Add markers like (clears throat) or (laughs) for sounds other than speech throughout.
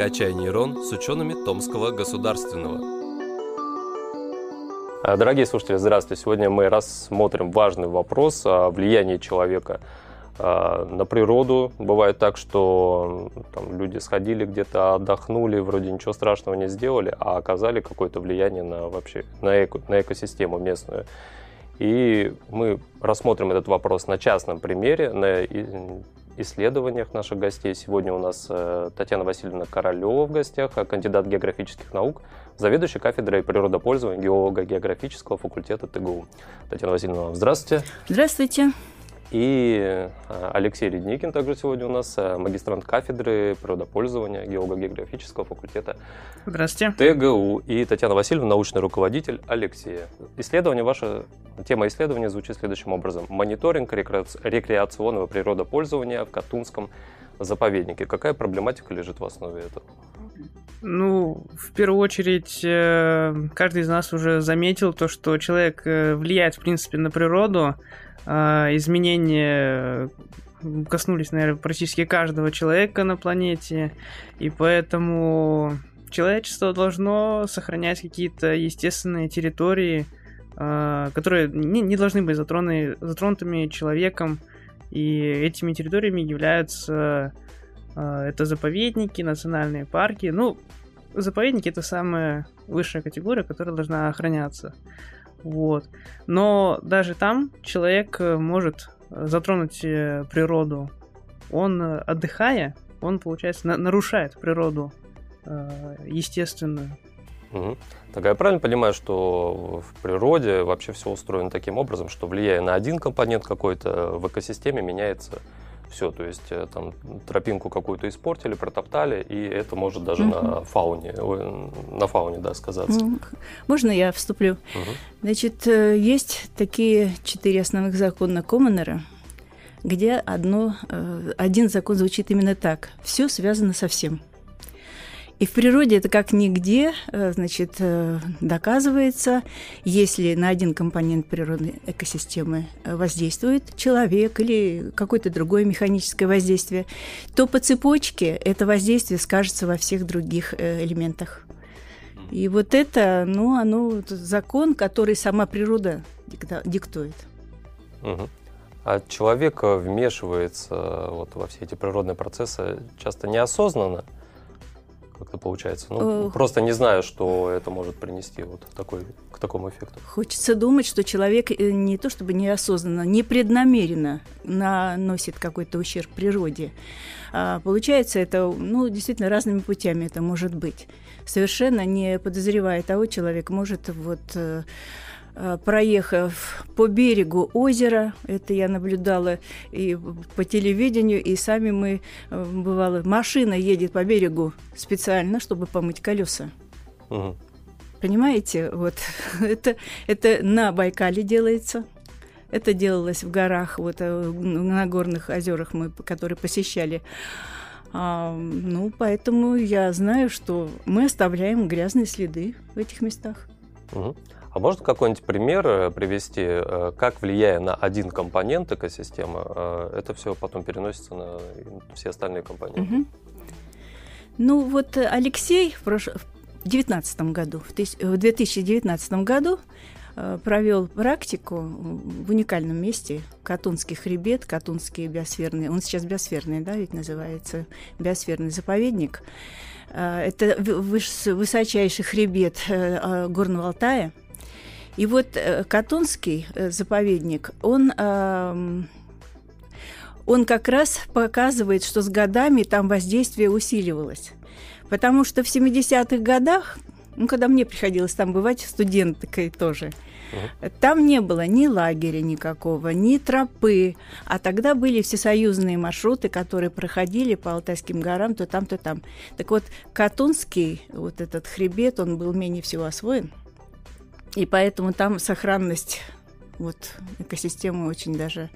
«Качай нейрон» с учеными Томского государственного. А, дорогие слушатели, здравствуйте. Сегодня мы рассмотрим важный вопрос о влиянии человека а, на природу. Бывает так, что там, люди сходили где-то, отдохнули, вроде ничего страшного не сделали, а оказали какое-то влияние на вообще на, эко, на экосистему местную. И мы рассмотрим этот вопрос на частном примере, на исследованиях наших гостей. Сегодня у нас э, Татьяна Васильевна Королева в гостях, а кандидат географических наук, заведующий кафедрой природопользования геолога географического факультета ТГУ. Татьяна Васильевна, здравствуйте. Здравствуйте. И э, Алексей Ледникин также сегодня у нас, э, магистрант кафедры природопользования геолого-географического факультета Здравствуйте. ТГУ. И Татьяна Васильевна, научный руководитель Алексея. Исследование, ваша тема исследования звучит следующим образом. Мониторинг рекреационного природопользования в Катунском заповеднике. Какая проблематика лежит в основе этого? Ну, в первую очередь, э, каждый из нас уже заметил то, что человек влияет, в принципе, на природу, а, изменения коснулись, наверное, практически каждого человека на планете, и поэтому человечество должно сохранять какие-то естественные территории, а, которые не, не должны быть затроны, затронутыми человеком, и этими территориями являются а, это заповедники, национальные парки. Ну, заповедники это самая высшая категория, которая должна охраняться. Вот. Но даже там человек э, может э, затронуть э, природу. Он, отдыхая, он, получается, на- нарушает природу э, естественную. Угу. Так я правильно понимаю, что в природе вообще все устроено таким образом, что влияя на один компонент какой-то в экосистеме меняется все, то есть э, там тропинку какую-то испортили, протоптали, и это может даже угу. на фауне, на фауне, да, сказаться. Можно я вступлю? Угу. Значит, э, есть такие четыре основных закона Коммонера, где одно, э, один закон звучит именно так. Все связано со всем. И в природе это как нигде, э, значит, э, доказывается, если на один компонент природной экосистемы э, воздействует человек или какое-то другое механическое воздействие, то по цепочке это воздействие скажется во всех других элементах. И вот это, ну, оно закон, который сама природа диктует. Угу. А человек вмешивается вот во все эти природные процессы часто неосознанно как-то получается. Ну, Ох. просто не знаю, что это может принести вот такой, к такому эффекту. Хочется думать, что человек э, не то чтобы неосознанно, непреднамеренно наносит какой-то ущерб природе. А получается это, ну, действительно, разными путями это может быть. Совершенно не подозревая того, человек может вот э, Э, проехав по берегу озера, это я наблюдала и по телевидению, и сами мы, э, бывало, машина едет по берегу специально, чтобы помыть колеса. Угу. Понимаете, вот (laughs) это, это на Байкале делается. Это делалось в горах, вот э, на горных озерах мы, которые посещали. А, ну, поэтому я знаю, что мы оставляем грязные следы в этих местах. А можно какой-нибудь пример э, привести, э, как влияя на один компонент экосистемы, э, это все потом переносится на все остальные компоненты? Угу. Ну вот Алексей в 2019 году, в 2019 году провел практику в уникальном месте Катунский хребет, Катунский биосферный, он сейчас биосферный, да, ведь называется, биосферный заповедник. Это высочайший хребет Горного Алтая – и вот э, Катунский э, заповедник, он он как раз показывает, что с годами там воздействие усиливалось. Потому что в 70-х годах, ну, когда мне приходилось там бывать студенткой тоже, там не было ни лагеря никакого, ни тропы, а тогда были всесоюзные маршруты, которые проходили по Алтайским горам то там, то там. Так вот, Катунский, вот этот хребет, он был менее всего освоен. И поэтому там сохранность вот экосистемы очень даже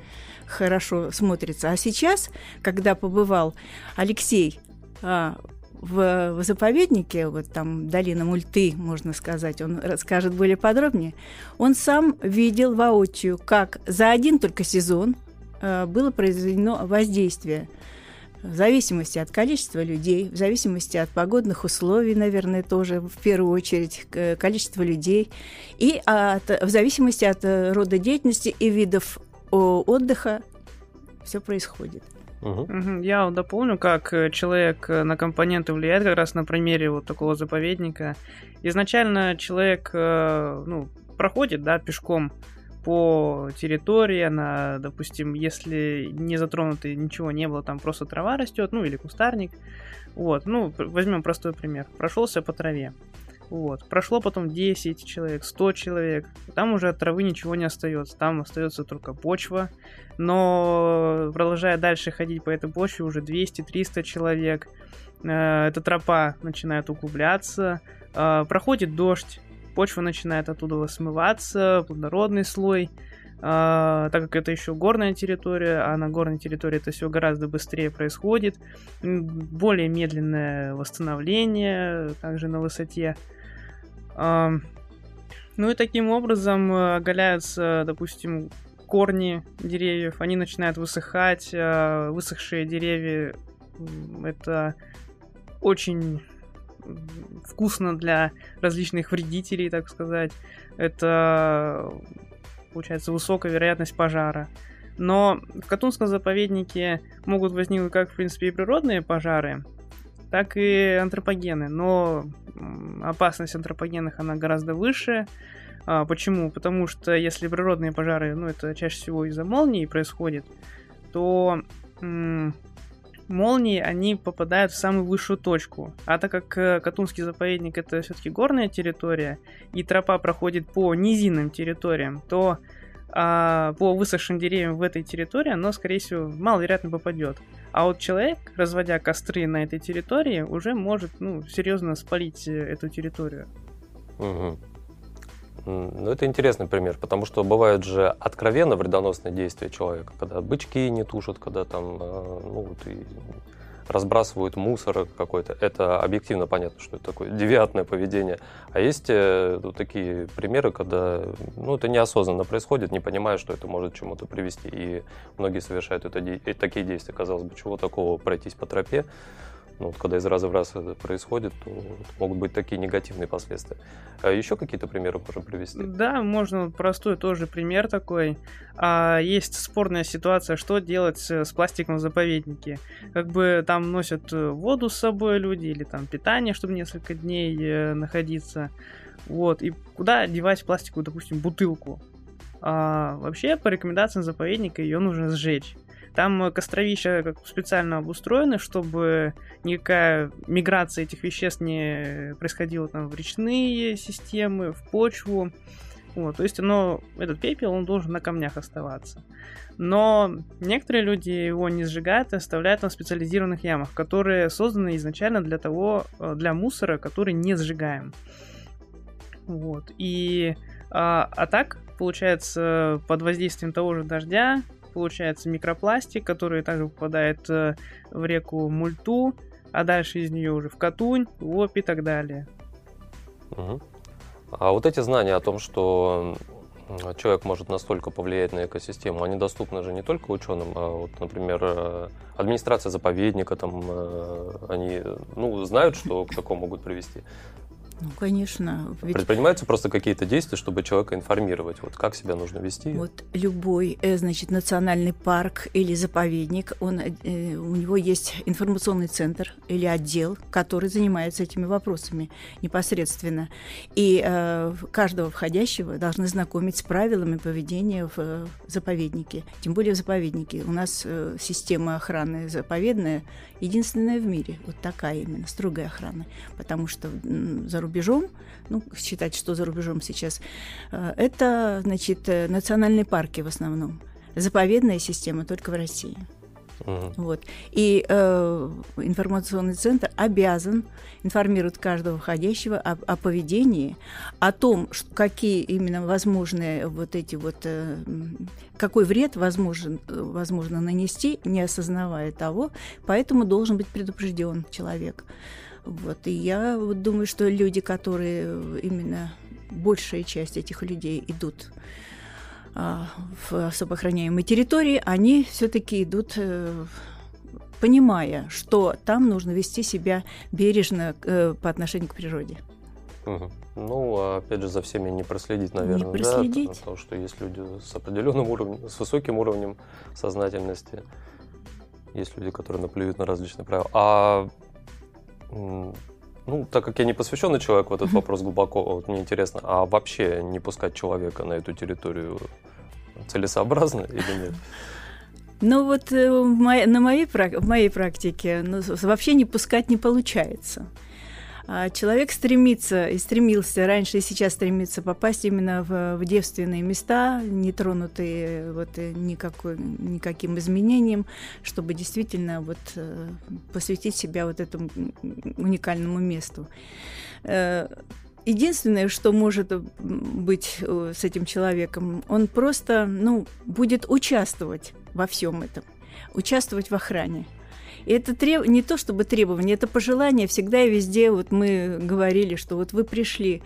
хорошо смотрится. А сейчас, когда побывал Алексей а, в, в заповеднике, вот там долина Мульты, можно сказать, он расскажет более подробнее, он сам видел воочию, как за один только сезон а, было произведено воздействие В зависимости от количества людей, в зависимости от погодных условий, наверное, тоже в первую очередь количество людей, и от, в зависимости от э, рода деятельности и видов отдыха все происходит. Угу. Я дополню, как э, человек э, на компоненты влияет как раз на примере вот такого заповедника. Изначально человек ну, проходит, да, пешком по территории, она, допустим, если не затронуто ничего не было, там просто трава растет, ну или кустарник. Вот, ну, возьмем простой пример. Прошелся по траве. Вот. Прошло потом 10 человек, 100 человек. Там уже от травы ничего не остается. Там остается только почва. Но продолжая дальше ходить по этой почве, уже 200-300 человек. Э, эта тропа начинает углубляться. Э, проходит дождь почва начинает оттуда смываться, плодородный слой, а, так как это еще горная территория, а на горной территории это все гораздо быстрее происходит, более медленное восстановление, также на высоте. Ну и таким образом оголяются, допустим, корни деревьев, они начинают высыхать, а высохшие деревья это очень вкусно для различных вредителей, так сказать. Это, получается, высокая вероятность пожара. Но в Катунском заповеднике могут возникнуть как, в принципе, и природные пожары, так и антропогены. Но опасность антропогенных, она гораздо выше. А, почему? Потому что если природные пожары, ну, это чаще всего из-за молнии происходит, то молнии, они попадают в самую высшую точку. А так как э, Катунский заповедник это все-таки горная территория, и тропа проходит по низинным территориям, то а, по высохшим деревьям в этой территории оно, скорее всего, маловероятно попадет. А вот человек, разводя костры на этой территории, уже может ну, серьезно спалить э, эту территорию. Угу. Ну, это интересный пример, потому что бывают же откровенно вредоносные действия человека, когда бычки не тушат, когда там, э, ну, вот и разбрасывают мусор какой-то. Это объективно понятно, что это такое девиантное поведение. А есть э, вот такие примеры, когда ну, это неосознанно происходит, не понимая, что это может к чему-то привести. И многие совершают это, такие действия. Казалось бы, чего такого пройтись по тропе. Ну, вот когда из раза в раз это происходит, то могут быть такие негативные последствия. А еще какие-то примеры можем привести? Да, можно простой тоже пример такой. А, есть спорная ситуация, что делать с пластиком в заповеднике. Как бы там носят э, воду с собой люди или там питание, чтобы несколько дней э, находиться. Вот. И куда девать пластиковую, допустим, бутылку? А, вообще, по рекомендациям заповедника, ее нужно сжечь. Там костровища как специально обустроены, чтобы никакая миграция этих веществ не происходила там в речные системы, в почву. Вот, то есть оно, этот пепел, он должен на камнях оставаться. Но некоторые люди его не сжигают и оставляют на специализированных ямах, которые созданы изначально для того, для мусора, который не сжигаем. Вот. И а, а так, получается, под воздействием того же дождя получается микропластик, который также попадает э, в реку Мульту, а дальше из нее уже в Катунь, в Оп и так далее. Угу. А вот эти знания о том, что человек может настолько повлиять на экосистему, они доступны же не только ученым, а вот, например, э, администрация заповедника, там, э, они ну, знают, что к такому могут привести. Ну, конечно. Ведь... Предпринимаются просто какие-то действия, чтобы человека информировать, вот как себя нужно вести? Вот любой, э, значит, национальный парк или заповедник, он, э, у него есть информационный центр или отдел, который занимается этими вопросами непосредственно. И э, каждого входящего должны знакомить с правилами поведения в э, заповеднике. Тем более в заповеднике. У нас э, система охраны заповедная единственная в мире. Вот такая именно, строгая охрана. Потому что за рубежом, ну, считать, что за рубежом сейчас, э, это, значит, э, национальные парки в основном. Заповедная система только в России. Uh-huh. Вот. И э, информационный центр обязан информировать каждого входящего о, о поведении, о том, что, какие именно возможные вот эти вот, э, какой вред возможен, возможно нанести, не осознавая того, поэтому должен быть предупрежден человек. Вот. И я вот думаю, что люди, которые именно большая часть этих людей идут в особо охраняемой территории, они все-таки идут э, понимая, что там нужно вести себя бережно э, по отношению к природе. Угу. Ну, а опять же, за всеми не проследить, наверное, не проследить. да, потому что есть люди с определенным уровнем, с высоким уровнем сознательности, есть люди, которые наплюют на различные правила. А ну, так как я не посвященный человек в этот вопрос глубоко, вот мне интересно, а вообще не пускать человека на эту территорию целесообразно или нет? Ну вот э, на моей, в моей практике ну, вообще не пускать не получается. А человек стремится и стремился раньше и сейчас стремится попасть именно в, в девственные места, не тронутые вот э, никакой, никаким изменением, чтобы действительно вот э, посвятить себя вот этому уникальному месту. Э, единственное, что может быть с этим человеком, он просто ну, будет участвовать во всем этом, участвовать в охране. И это треб... не то чтобы требование, это пожелание. Всегда и везде вот мы говорили, что вот вы пришли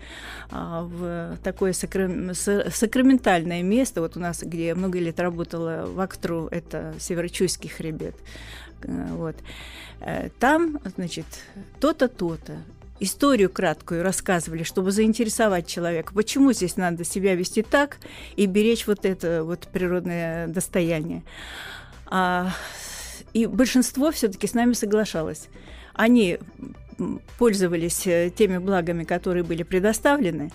а, в такое сакрам... сакраментальное место, вот у нас, где я много лет работала в Актру, это Северочуйский хребет. Э, вот. Э, там, значит, то-то, то-то историю краткую рассказывали, чтобы заинтересовать человека, почему здесь надо себя вести так и беречь вот это вот природное достояние. А и большинство все-таки с нами соглашалось. Они пользовались э, теми благами, которые были предоставлены,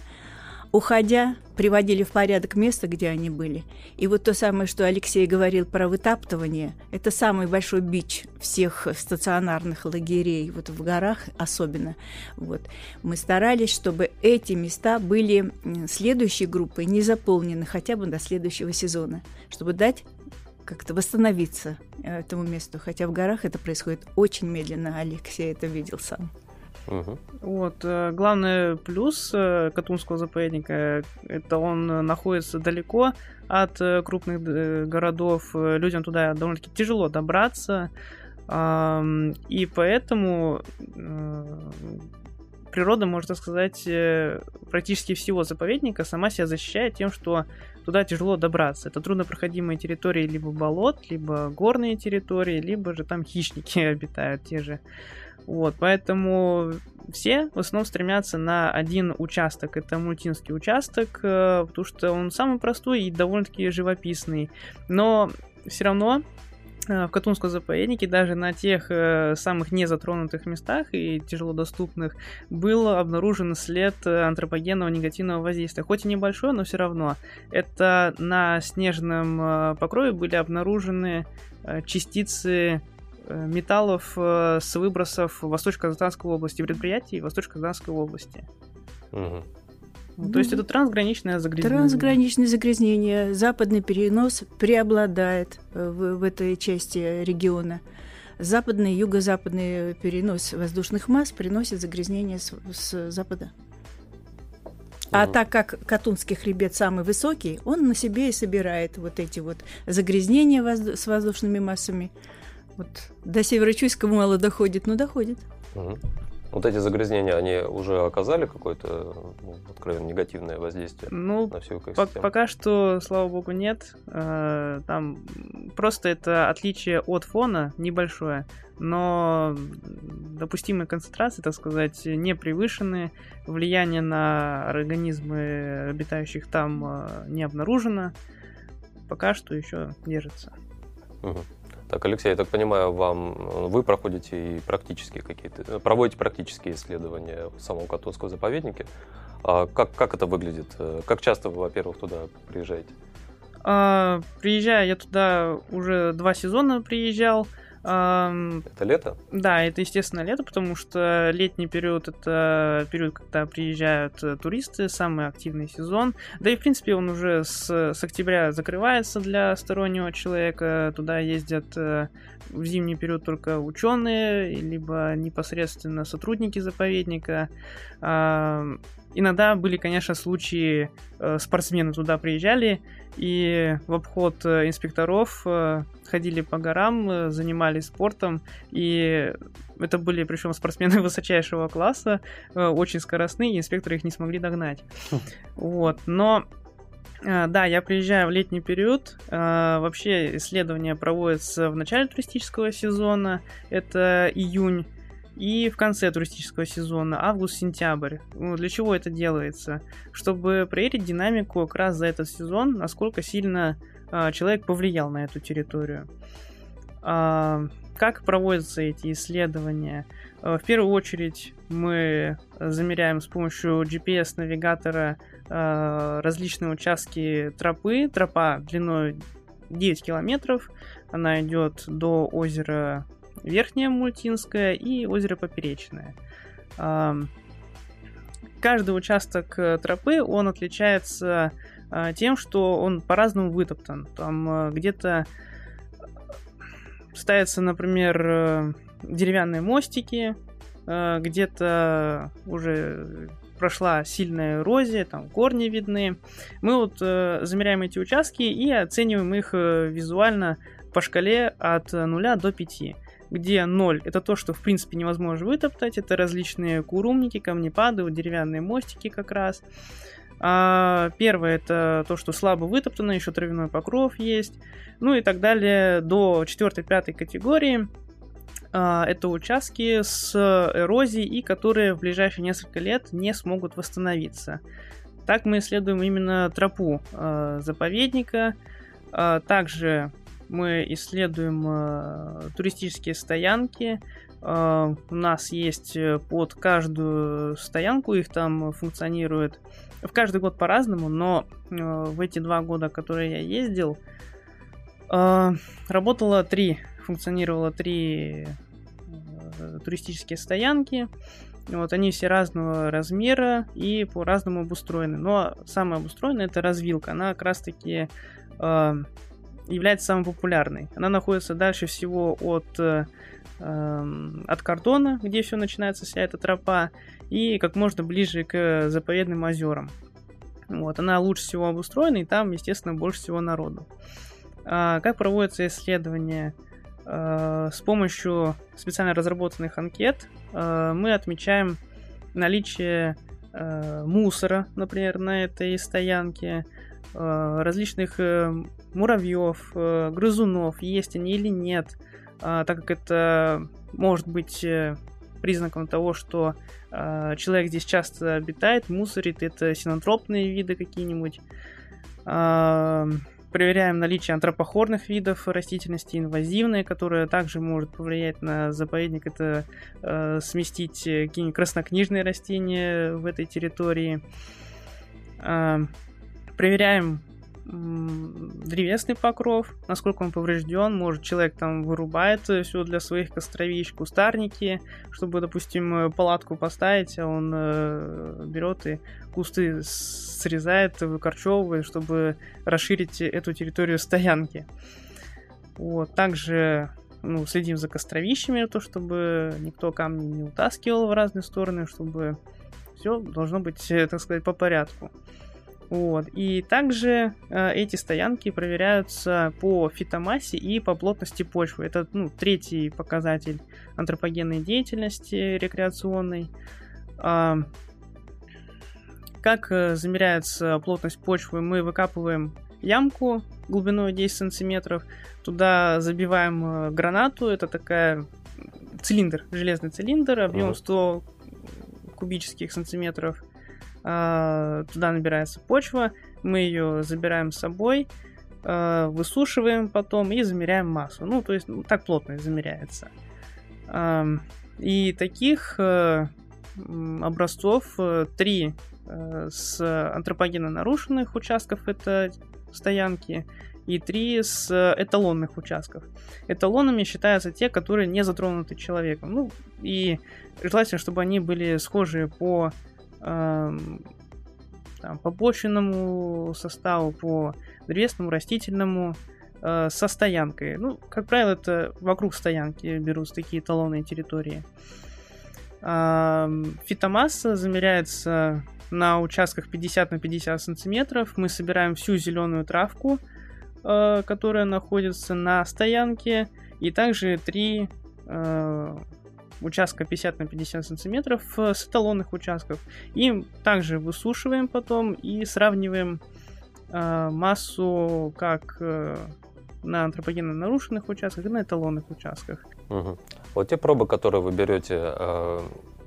уходя, приводили в порядок место, где они были. И вот то самое, что Алексей говорил про вытаптывание, это самый большой бич всех стационарных лагерей, вот в горах особенно. Вот. Мы старались, чтобы эти места были следующей группой не заполнены хотя бы до следующего сезона, чтобы дать как-то восстановиться э, этому месту. Хотя в горах это происходит очень медленно. Алексей это видел сам. Угу. Вот, э, главный плюс э, Катунского заповедника это он находится далеко от крупных городов, людям туда довольно-таки тяжело добраться, и поэтому природа, можно сказать, практически всего заповедника сама себя защищает тем, что туда тяжело добраться. Это труднопроходимые территории либо болот, либо горные территории, либо же там хищники (laughs) обитают те же. Вот, поэтому все в основном стремятся на один участок. Это мультинский участок, э, потому что он самый простой и довольно-таки живописный. Но все равно Э, в Катунском заповеднике даже на тех э, самых незатронутых местах и тяжело доступных был обнаружен след антропогенного негативного воздействия. Хоть и небольшой, но все равно. Это на снежном э, покрове были обнаружены э, частицы э, металлов э, с выбросов Восточно-Казахстанской области, предприятий Восточно-Казахстанской области. Угу. Ну, то есть это трансграничное загрязнение. Трансграничное загрязнение. Западный перенос преобладает э, в, в этой части региона. Западный юго-западный перенос воздушных масс приносит загрязнение с, с запада. А так как Катунский хребет самый высокий, он на себе и собирает вот эти вот загрязнения воздух с воздушными массами. Вот до Северочуйска мало доходит, но доходит. Угу. Вот эти загрязнения, они уже оказали какое-то ну, откровенно негативное воздействие ну, на всю экосистему? пока что, слава богу, нет. Э, там просто это отличие от фона небольшое, но допустимые концентрации, так сказать, не превышены. Влияние на организмы обитающих там э, не обнаружено. Пока что еще держится. Угу. Так, Алексей, я так понимаю, вам вы проходите и практические какие-то, проводите практические исследования в самом Катунском заповеднике. А как, как это выглядит? Как часто вы, во-первых, туда приезжаете? А, приезжаю я туда уже два сезона приезжал. Это лето? Да, это, естественно, лето, потому что летний период — это период, когда приезжают э, туристы, самый активный сезон. Да и, в принципе, он уже с, с октября закрывается для стороннего человека. Туда ездят э, в зимний период только ученые, либо непосредственно сотрудники заповедника. Иногда были, конечно, случаи, э, спортсмены туда приезжали и в обход э, инспекторов э, ходили по горам, занимались спортом, и это были причем спортсмены (laughs) высочайшего класса, очень скоростные, и инспекторы их не смогли догнать. Вот, но да, я приезжаю в летний период. Вообще исследования проводятся в начале туристического сезона, это июнь, и в конце туристического сезона, август-сентябрь. Ну, для чего это делается? Чтобы проверить динамику как раз за этот сезон, насколько сильно а, человек повлиял на эту территорию. Как проводятся эти исследования? В первую очередь мы замеряем с помощью GPS-навигатора различные участки тропы. Тропа длиной 9 километров. Она идет до озера Верхнее Мультинское и озеро Поперечное. Каждый участок э, тропы, он отличается э, тем, что он по-разному вытоптан. Там где-то ставятся, например, деревянные мостики, где-то уже прошла сильная эрозия, там корни видны. Мы вот э, замеряем эти участки и оцениваем их э, визуально по шкале от 0 до 5 где 0 это то, что в принципе невозможно вытоптать, это различные курумники, камнепады, вот деревянные мостики как раз. А первое это то, что слабо вытоптано, еще травяной покров есть, ну и так далее до 4-5 категории. А, это участки с эрозией и которые в ближайшие несколько лет не смогут восстановиться. Так мы исследуем именно тропу э, заповедника. Э, также мы исследуем э, туристические стоянки. Э, у нас есть под каждую стоянку, их там функционирует в каждый год по-разному, но э, в эти два года, которые я ездил, э, работало три, функционировало три Э, туристические стоянки. Вот, они все разного размера и по-разному обустроены. Но самая обустроенная это развилка. Она как раз таки э, является самой популярной. Она находится дальше всего от, э, эм, от кордона, где все начинается, вся эта тропа, и как можно ближе к заповедным озерам. Вот, она лучше всего обустроена, и там, естественно, больше всего народу. А, как проводятся исследования? Э, с помощью специально разработанных анкет э, мы отмечаем наличие э, мусора, например, на этой стоянке, различных муравьев, грызунов, есть они или нет, так как это может быть признаком того, что человек здесь часто обитает, мусорит, это синантропные виды какие-нибудь проверяем наличие антропохорных видов растительности, инвазивные, которые также может повлиять на заповедник. Это э, сместить э, какие-нибудь краснокнижные растения в этой территории. Э, проверяем древесный покров, насколько он поврежден, может человек там вырубает все для своих костровищ, кустарники, чтобы, допустим, палатку поставить, а он э, берет и кусты срезает, выкорчевывает, чтобы расширить эту территорию стоянки. Вот, также ну, следим за костровищами, то, чтобы никто камни не утаскивал в разные стороны, чтобы все должно быть, э, так сказать, по порядку. Вот. И также э, эти стоянки проверяются по фитомассе и по плотности почвы. Это ну, третий показатель антропогенной деятельности рекреационной. Э, как замеряется плотность почвы? Мы выкапываем ямку глубиной 10 сантиметров, туда забиваем э, гранату, это такая цилиндр, железный цилиндр, объем 100 кубических сантиметров – а, туда набирается почва, мы ее забираем с собой, а, высушиваем потом и замеряем массу. Ну, то есть ну, так плотно замеряется. И таких образцов э, три э, с антропогенно нарушенных участков это стоянки и три с эталонных участков. Эталонами считаются те, которые не затронуты человеком. Ну и желательно, чтобы они были схожи по там, по почвенному составу, по древесному, растительному, э, со стоянкой. Ну, как правило, это вокруг стоянки берутся такие эталонные территории. Э, фитомасса замеряется на участках 50 на 50 сантиметров. Мы собираем всю зеленую травку, э, которая находится на стоянке, и также три э, участка 50 на 50 сантиметров с эталонных участков. И также высушиваем потом и сравниваем э, массу как э, на антропогенно нарушенных участках, и на эталонных участках. Угу. Вот те пробы, которые вы берете, э,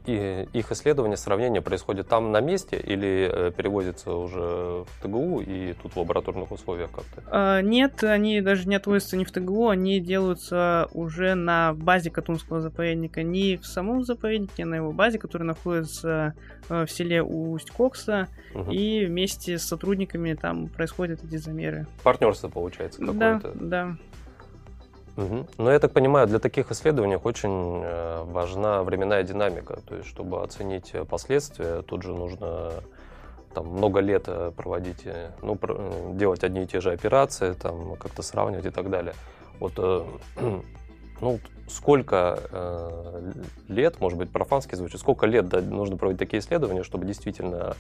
и их исследование, сравнение происходит там на месте или э, перевозится уже в ТГУ и тут в лабораторных условиях как-то? А, нет, они даже не отводятся не в ТГУ, они делаются уже на базе Катунского заповедника, не в самом заповеднике, а на его базе, которая находится э, в селе Усть-Кокса, угу. и вместе с сотрудниками там происходят эти замеры. Партнерство получается какое-то? Да, да. Угу. Но я так понимаю, для таких исследований очень э, важна временная динамика. То есть, чтобы оценить последствия, тут же нужно там, много лет э, проводить, э, ну, делать одни и те же операции, там, как-то сравнивать и так далее. Вот, (clears throat) ну, сколько э, лет, может быть, профански звучит, сколько лет да, нужно проводить такие исследования, чтобы действительно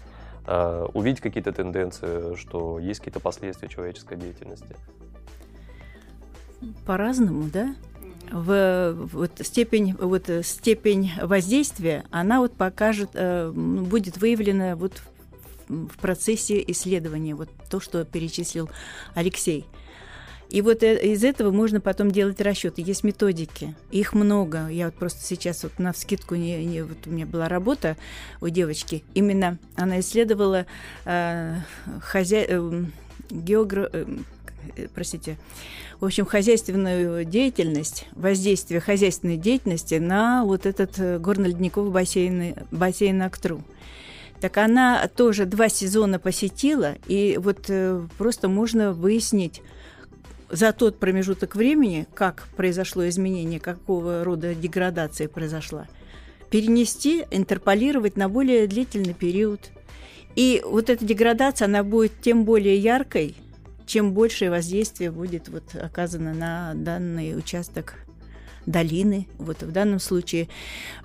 э, увидеть какие-то тенденции, что есть какие-то последствия человеческой деятельности? По-разному, да? В, вот степень вот степень воздействия она вот покажет э, будет выявлена вот в процессе исследования вот то что перечислил Алексей и вот э, из этого можно потом делать расчеты. Есть методики, их много. Я вот просто сейчас вот на вскидку не, не вот у меня была работа у девочки. Именно она исследовала э, хозя... э, географ... э, простите, в общем, хозяйственную деятельность, воздействие хозяйственной деятельности на вот этот э, горно-ледниковый бассейн, бассейн Актру. Так она тоже два сезона посетила, и вот э, просто можно выяснить за тот промежуток времени, как произошло изменение, какого рода деградация произошла, перенести, интерполировать на более длительный период. И вот эта деградация, она будет тем более яркой, чем большее воздействие будет вот оказано на данный участок долины. Вот в данном случае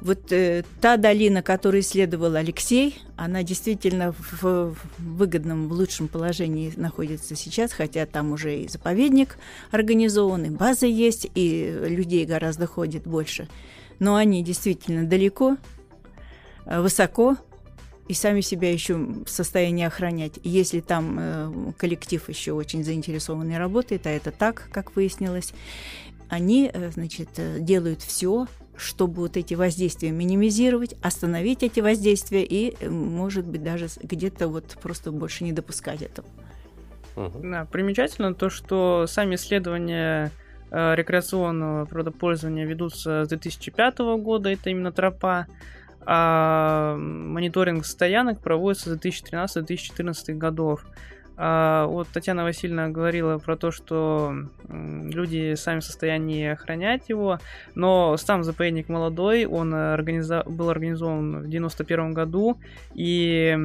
вот э, та долина, которую исследовал Алексей, она действительно в, в выгодном, в лучшем положении находится сейчас, хотя там уже и заповедник организован, и база есть, и людей гораздо ходит больше. Но они действительно далеко, э, высоко, и сами себя еще в состоянии охранять. Если там э, коллектив еще очень заинтересованный работает, а это так, как выяснилось, они, э, значит, э, делают все, чтобы вот эти воздействия минимизировать, остановить эти воздействия и, э, может быть, даже где-то вот просто больше не допускать этого. Да, примечательно то, что сами исследования э, рекреационного природопользования ведутся с 2005 года, это именно тропа а мониторинг стоянок проводится с 2013-2014 годов. А, вот Татьяна Васильевна говорила про то, что люди сами в состоянии охранять его, но сам заповедник молодой, он организа... был организован в 91 году и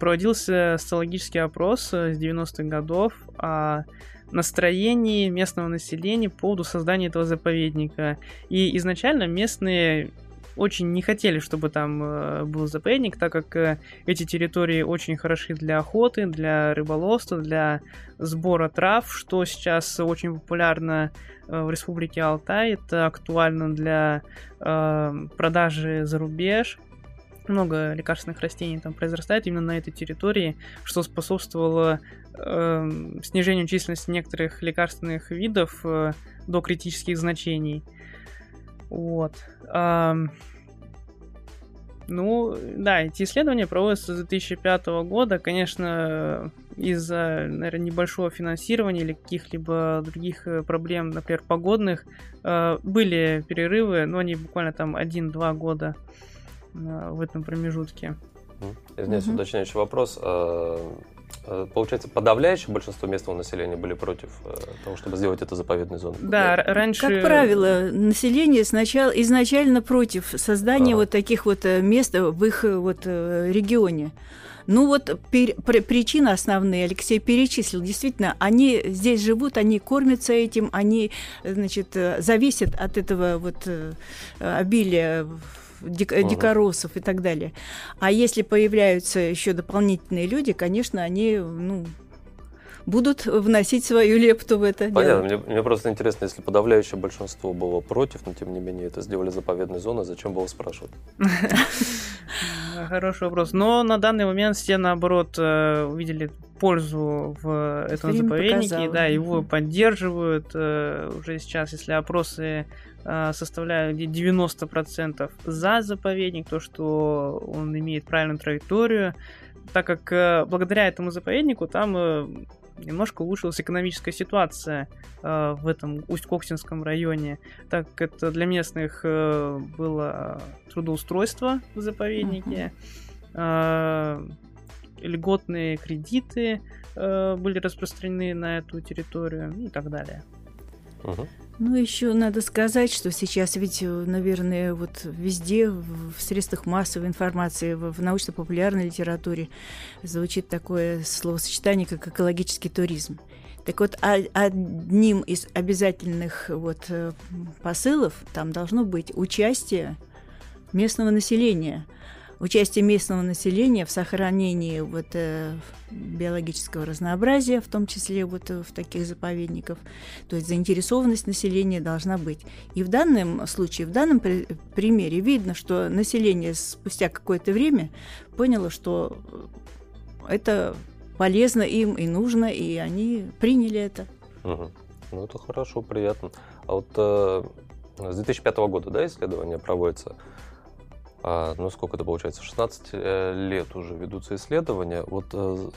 проводился социологический опрос с 90-х годов о настроении местного населения по поводу создания этого заповедника. И изначально местные очень не хотели, чтобы там э, был заповедник, так как э, эти территории очень хороши для охоты, для рыболовства, для сбора трав, что сейчас очень популярно э, в республике Алтай. Это актуально для продажи за рубеж. Много лекарственных растений там произрастает именно на этой территории, что способствовало э, снижению численности некоторых лекарственных видов э, до критических значений. Вот. Ну, да, эти исследования проводятся с 2005 года. Конечно, из-за, наверное, небольшого финансирования или каких-либо других э, проблем, например, погодных, э, были перерывы, но они буквально там 1-2 года э, в этом промежутке. Извиняюсь, угу. уточняющий вопрос. Э, получается, подавляющее большинство местного населения были против э, того, чтобы сделать это заповедной зоной. Да, раньше... Как правило, население сначала, изначально против создания ага. вот таких вот э, мест в их вот регионе. Ну вот пер, причины основные Алексей перечислил. Действительно, они здесь живут, они кормятся этим, они, значит, зависят от этого вот обилия дик, угу. дикоросов и так далее. А если появляются еще дополнительные люди, конечно, они, ну, будут вносить свою лепту в это Понятно. Дело. Мне, мне просто интересно, если подавляющее большинство было против, но тем не менее это сделали заповедной зоной, зачем было спрашивать? (laughs) Хороший вопрос. Но на данный момент все, наоборот, э, увидели пользу в этом Время заповеднике, показало. да, его поддерживают э, уже сейчас, если опросы составляют где 90% за заповедник, то, что он имеет правильную траекторию, так как э, благодаря этому заповеднику там э, немножко улучшилась экономическая ситуация э, в этом Усть-Коксинском районе, так как это для местных э, было трудоустройство в заповеднике, э, льготные кредиты э, были распространены на эту территорию ну и так далее. Мгм. Ну, еще надо сказать, что сейчас ведь, наверное, вот везде, в средствах массовой информации, в, в научно-популярной литературе звучит такое словосочетание, как экологический туризм. Так вот, а- одним из обязательных вот э, посылов там должно быть участие местного населения. Участие местного населения в сохранении вот, э, биологического разнообразия, в том числе вот э, в таких заповедниках. То есть заинтересованность населения должна быть. И в данном случае, в данном при- примере видно, что население спустя какое-то время поняло, что э, это полезно им и нужно, и они приняли это. Мгм. Ну, это хорошо, приятно. А вот э, с 2005 года, да, исследование проводится? А, ну, сколько это получается? 16 э, лет уже ведутся исследования. Вот э,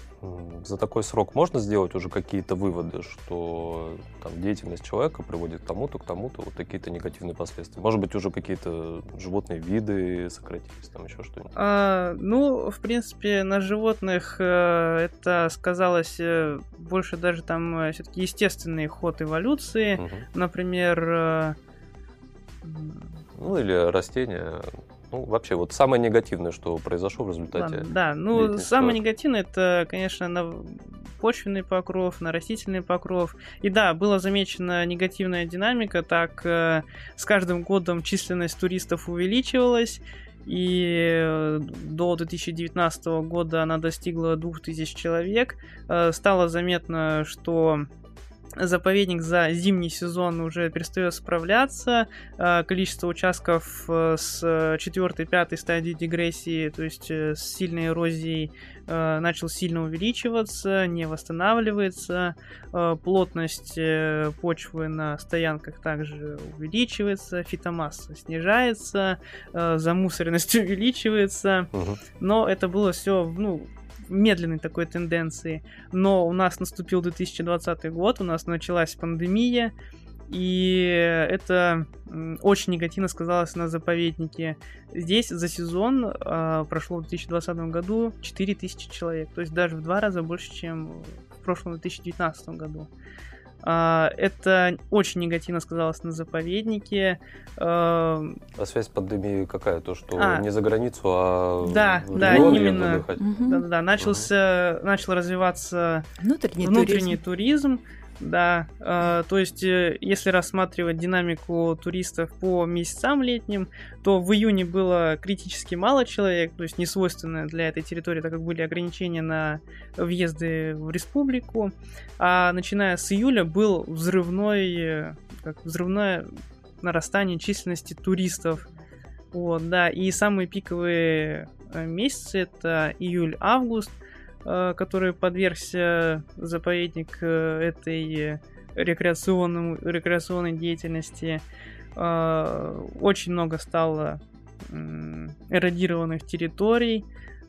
за такой срок можно сделать уже какие-то выводы, что там, деятельность человека приводит к тому-то, к тому-то, вот такие-то негативные последствия? Может быть, уже какие-то животные виды сократились, там еще что-нибудь? А, ну, в принципе, на животных э, это сказалось э, больше даже там все-таки естественный ход эволюции. Мгм. Например, Ну, или растения. Ну, вообще, вот самое негативное, что произошло в результате. ладно, да, ну, самое негативное это, конечно, на почвенный покров, на растительный покров. И да, была замечена негативная динамика, так э, с каждым годом численность туристов увеличивалась, и э, до 2019 года она достигла 2000 человек. Э, Стало заметно, что заповедник за зимний сезон уже перестает справляться. Э, Количество участков э, с 4-5 стадии дегрессии, то есть э, с сильной эрозией, э, начал сильно увеличиваться, не восстанавливается. Плотность почвы на стоянках также увеличивается, фитомасса снижается, замусоренность (laughs) увеличивается. Но это было все, ну, медленной такой тенденции. Но у нас наступил 2020 год, у нас началась пандемия, и это очень негативно сказалось на заповеднике. Здесь за сезон а, прошло в 2020 году 4000 человек, то есть даже в два раза больше, чем в прошлом 2019 году. А, Это очень негативно сказалось на заповеднике. А, А связь с пандемией какая? То, что А. не за границу, а Да, в да, именно. отдыхать? Мгм. Да-да-да, начался, начал развиваться Внутренний, внутренний туризм. туризм, да, э, то есть э, если рассматривать динамику туристов по месяцам летним, то в июне было критически мало человек, то есть не свойственно для этой территории, так как были ограничения на въезды в республику, а начиная с июля был взрывной, э, как взрывное нарастание численности туристов, вот, да, и самые пиковые э, месяцы это июль-август, который подвергся заповедник э, этой э, рекреационному, рекреационной деятельности. Э, Очень много стало эродированных территорий.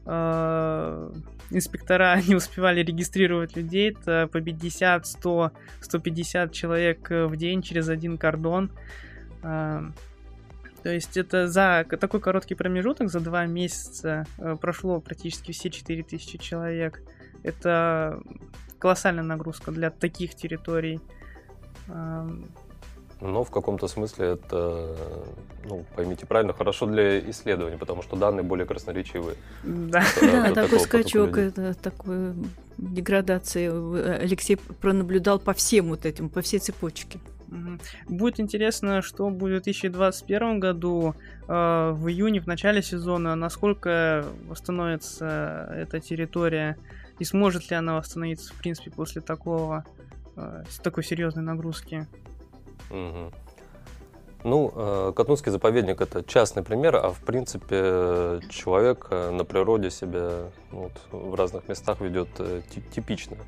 Э, Инспектора (laughs) не успевали регистрировать людей. Это по 50, 100, 150 человек э, в день через один кордон. То есть это за такой короткий промежуток, за два месяца э, прошло практически все 4000 человек. Это колоссальная нагрузка для таких территорий. Но в каком-то смысле это, ну, поймите правильно, хорошо для исследований, потому что данные более красноречивые. Да. Да, такой скачок, это такой деградации. э, Алексей пронаблюдал по всем вот этим, по всей цепочке. Будет интересно, что будет в 2021 году, э, в июне, в начале сезона, насколько восстановится эта территория и сможет ли она восстановиться, в принципе, после такого, э, с такой серьезной нагрузки. Мгм. Ну, э, Катунский заповедник это частный пример, а в принципе человек э, на природе себя вот, в разных местах ведет э, типично,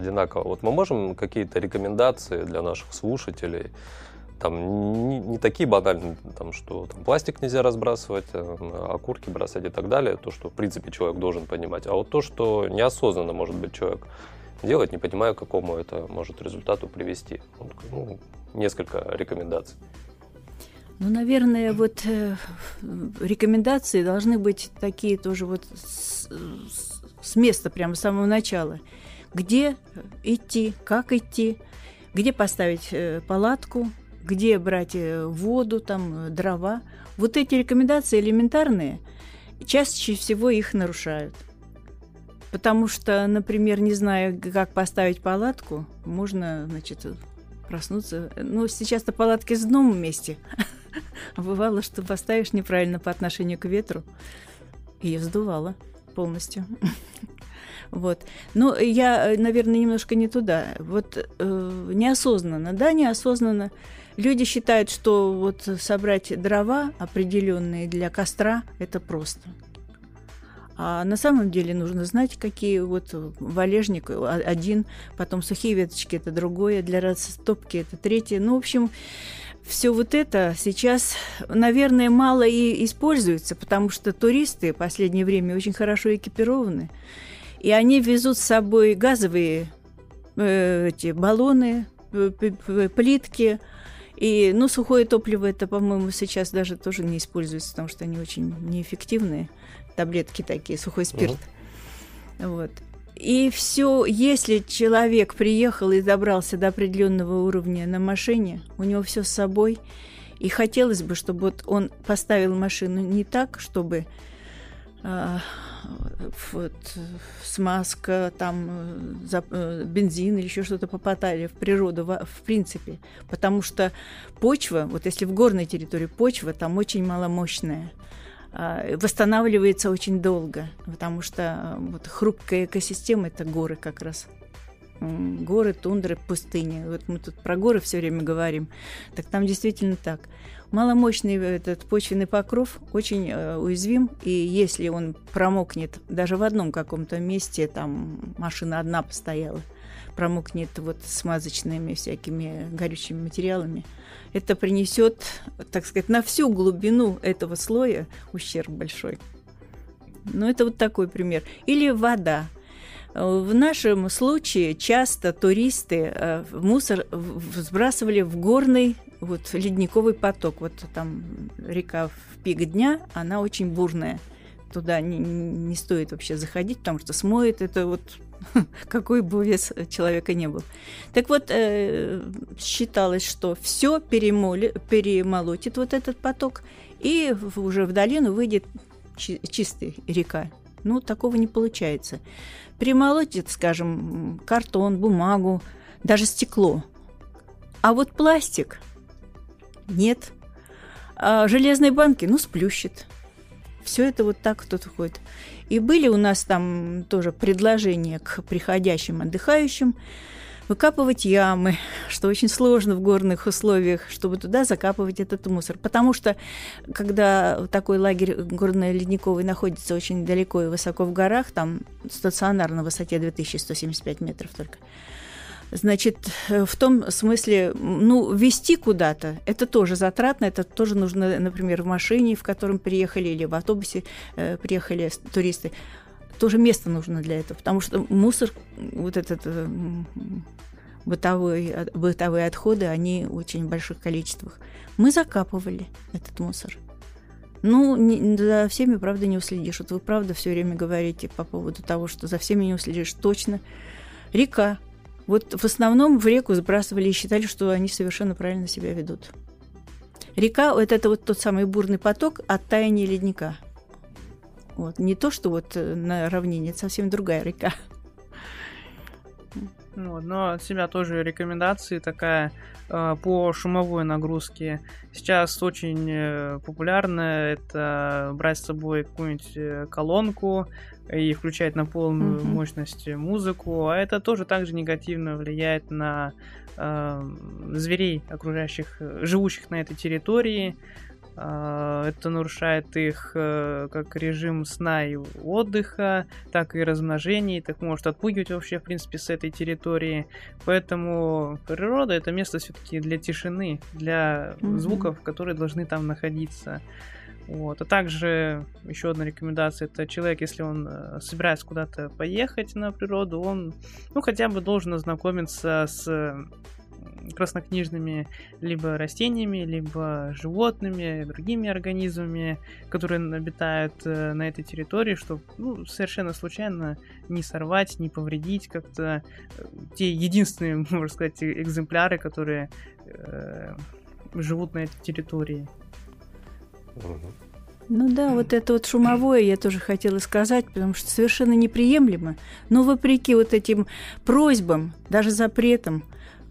одинаково. Вот мы можем какие-то рекомендации для наших слушателей, там не, не такие банальные, там, что там, пластик нельзя разбрасывать, окурки бросать и так далее, то, что в принципе человек должен понимать, а вот то, что неосознанно может быть человек делать, не понимая, к какому это может результату привести. Ну, несколько рекомендаций. Ну, наверное, вот э, рекомендации должны быть такие тоже вот с, с места, прямо с самого начала. Где идти, как идти, где поставить э, палатку, где брать э, воду, там, э, дрова. Вот эти рекомендации элементарные, чаще всего их нарушают. Потому что, например, не зная, как поставить палатку, можно, значит, проснуться. Ну, сейчас-то палатки с дном вместе. А (laughs) бывало, что поставишь неправильно по отношению к ветру, ее сдувало полностью. (laughs) Вот. Но я, наверное, немножко не туда. Вот э, неосознанно, да, неосознанно. Люди считают, что вот собрать дрова определенные для костра это просто. А на самом деле нужно знать, какие вот валежник один, потом сухие веточки это другое, для растопки это третье. Ну, в общем, все вот это сейчас, наверное, мало и используется, потому что туристы в последнее время очень хорошо экипированы, и они везут с собой газовые э, эти баллоны, плитки, и, ну, сухое топливо это, по-моему, сейчас даже тоже не используется, потому что они очень неэффективные таблетки такие, сухой спирт. Угу. Вот. И все, если человек приехал и добрался до определенного уровня на машине, у него все с собой, и хотелось бы, чтобы вот он поставил машину не так, чтобы а, вот, смазка, там, за, э, бензин или еще что-то попадали в природу, в, в принципе. Потому что почва, вот если в горной территории почва, там очень маломощная. А, восстанавливается очень долго, потому что вот хрупкая экосистема это горы как раз. Горы, тундры, пустыни. Вот мы тут про горы все время говорим. Так там действительно так. Маломощный этот почвенный покров очень э, уязвим, и если он промокнет даже в одном каком-то месте, там машина одна постояла, промокнет вот смазочными всякими горючими материалами, это принесет, так сказать, на всю глубину этого слоя ущерб большой. Ну, это вот такой пример. Или вода. В нашем случае часто туристы э, мусор сбрасывали в горный вот ледниковый поток. Вот там река в пик дня, она очень бурная. Туда не, не стоит вообще заходить, потому что смоет это вот (laughs) какой бы вес человека не был. Так вот, э, считалось, что все перемолотит вот этот поток, и уже в долину выйдет чи- чистая река. Ну, такого не получается. Перемолотит, скажем, картон, бумагу, даже стекло. А вот пластик нет. А железные банки, ну, сплющит. Все это вот так кто-то ходит. И были у нас там тоже предложения к приходящим отдыхающим выкапывать ямы, что очень сложно в горных условиях, чтобы туда закапывать этот мусор. Потому что, когда такой лагерь горно-ледниковый находится очень далеко и высоко в горах, там стационар на высоте 2175 метров только, Значит, в том смысле, ну, вести куда-то, это тоже затратно, это тоже нужно, например, в машине, в котором приехали, или в автобусе э, приехали туристы. Тоже место нужно для этого, потому что мусор, вот этот э, бытовой, бытовые отходы, они очень больших количествах. Мы закапывали этот мусор. Ну, не, за всеми, правда, не уследишь. Вот вы, правда, все время говорите по поводу того, что за всеми не уследишь. Точно. Река вот в основном в реку сбрасывали и считали, что они совершенно правильно себя ведут. Река – это, это вот тот самый бурный поток от таяния ледника. Вот. Не то, что вот э, на равнине, это совсем другая река. Вот, но от себя тоже рекомендации такая э, по шумовой нагрузке. Сейчас очень э, популярно это брать с собой какую-нибудь э, колонку и включать на полную Мгм. мощность музыку, а это тоже также негативно влияет на э, зверей, окружающих, э, живущих на этой территории. А, Это нарушает их э, как режим сна и отдыха, так и размножения, так может отпугивать вообще, в принципе, с этой территории. Поэтому природа это место все-таки для тишины, для Мгм. звуков, которые должны там находиться. Вот. А также еще одна рекомендация, это человек, если он э, собирается куда-то поехать на природу, он ну, хотя бы должен ознакомиться с краснокнижными либо растениями, либо животными, другими организмами, которые обитают э, на этой территории, чтобы ну, совершенно случайно не сорвать, не повредить как-то э, те единственные, (laughs) можно сказать, э- экземпляры, которые э, живут на этой территории. Ну да, вот это вот шумовое я тоже хотела сказать, потому что совершенно неприемлемо. Но вопреки вот этим просьбам, даже запретам,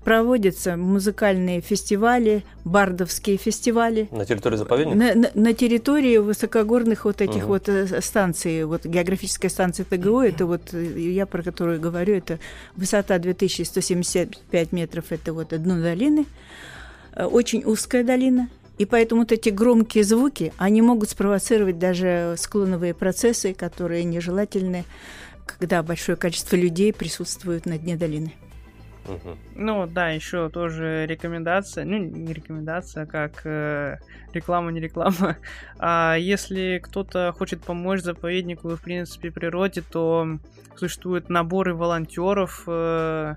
проводятся музыкальные фестивали, бардовские фестивали. На территории заповедника? На, на- на территории высокогорных вот этих Мгм. вот э, станций, вот географическая станция ТГО, это вот э, я про которую говорю, это высота 2175 метров, это вот дно долины, Э, очень узкая долина, и поэтому вот эти громкие звуки, они могут спровоцировать даже склоновые процессы, которые нежелательны, когда большое количество людей присутствует на дне долины. Ну да, еще тоже рекомендация, ну не рекомендация, как э, реклама, не реклама. (laughs) А если кто-то хочет помочь заповеднику и в принципе природе, то существуют наборы волонтеров э,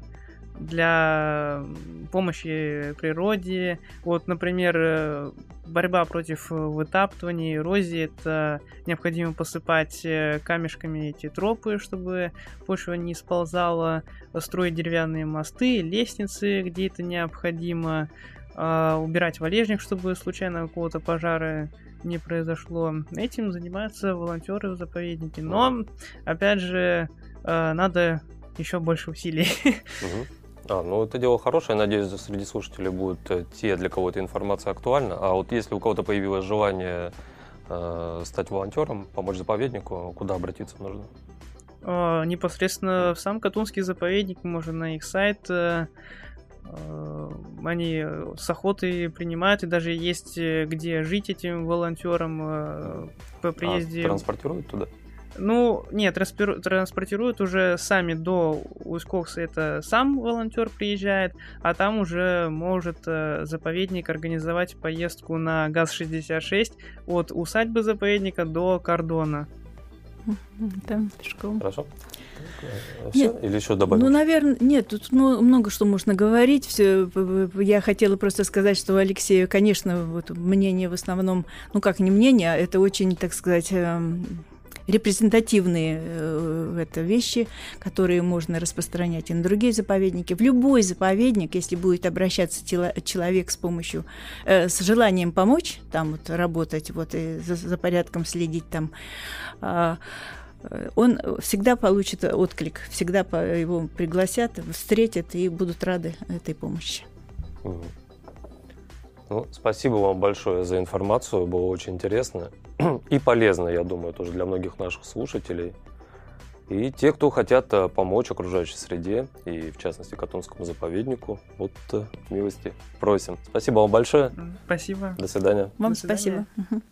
для помощи природе. Вот, например, э, борьба против э, вытаптывания, эрозии. Это необходимо посыпать э, камешками эти тропы, чтобы почва не сползала, строить деревянные мосты, лестницы, где это необходимо, а, убирать валежник, чтобы случайно какого-то пожара не произошло. Этим занимаются волонтеры в заповеднике. Но, опять же, э, надо еще больше усилий. Мгм. А, ну это дело хорошее. Надеюсь, среди слушателей будут э, те, для кого эта информация актуальна. А вот если у кого-то появилось желание э, стать волонтером, помочь заповеднику, куда обратиться нужно? Э, Непосредственно в сам Катунский заповедник, можно на их сайт. э, э, Они с охотой принимают, и даже есть э, где жить этим волонтерам э, по А, приезде. транспортируют туда? Ну, нет, транспиру- транспортируют уже сами до Усть-Кокса, это сам волонтер приезжает, а там уже может э, заповедник организовать поездку на ГАЗ-66 от усадьбы заповедника до кордона. Там пешком. Хорошо? Все? Или еще добавить? Ну, наверное, нет, тут ну, много что можно говорить. Все, я хотела просто сказать, что у Алексея, конечно, вот мнение в основном, ну как не мнение, а это очень, так сказать, эм, репрезентативные э, это вещи, которые можно распространять и на другие заповедники. В любой заповедник, если будет обращаться тело- человек с помощью, э, с желанием помочь, там вот работать, вот и за, за порядком следить там, а, э, он всегда получит отклик, всегда его пригласят, встретят и будут рады этой помощи. Ну, спасибо вам большое за информацию, было очень интересно (clears throat) и полезно, я думаю, тоже для многих наших слушателей. И те, кто хотят э, помочь окружающей среде, и в частности Катунскому заповеднику, вот э, милости просим. Спасибо вам большое, Спасибо. до свидания. Вам До свидания. спасибо. (laughs)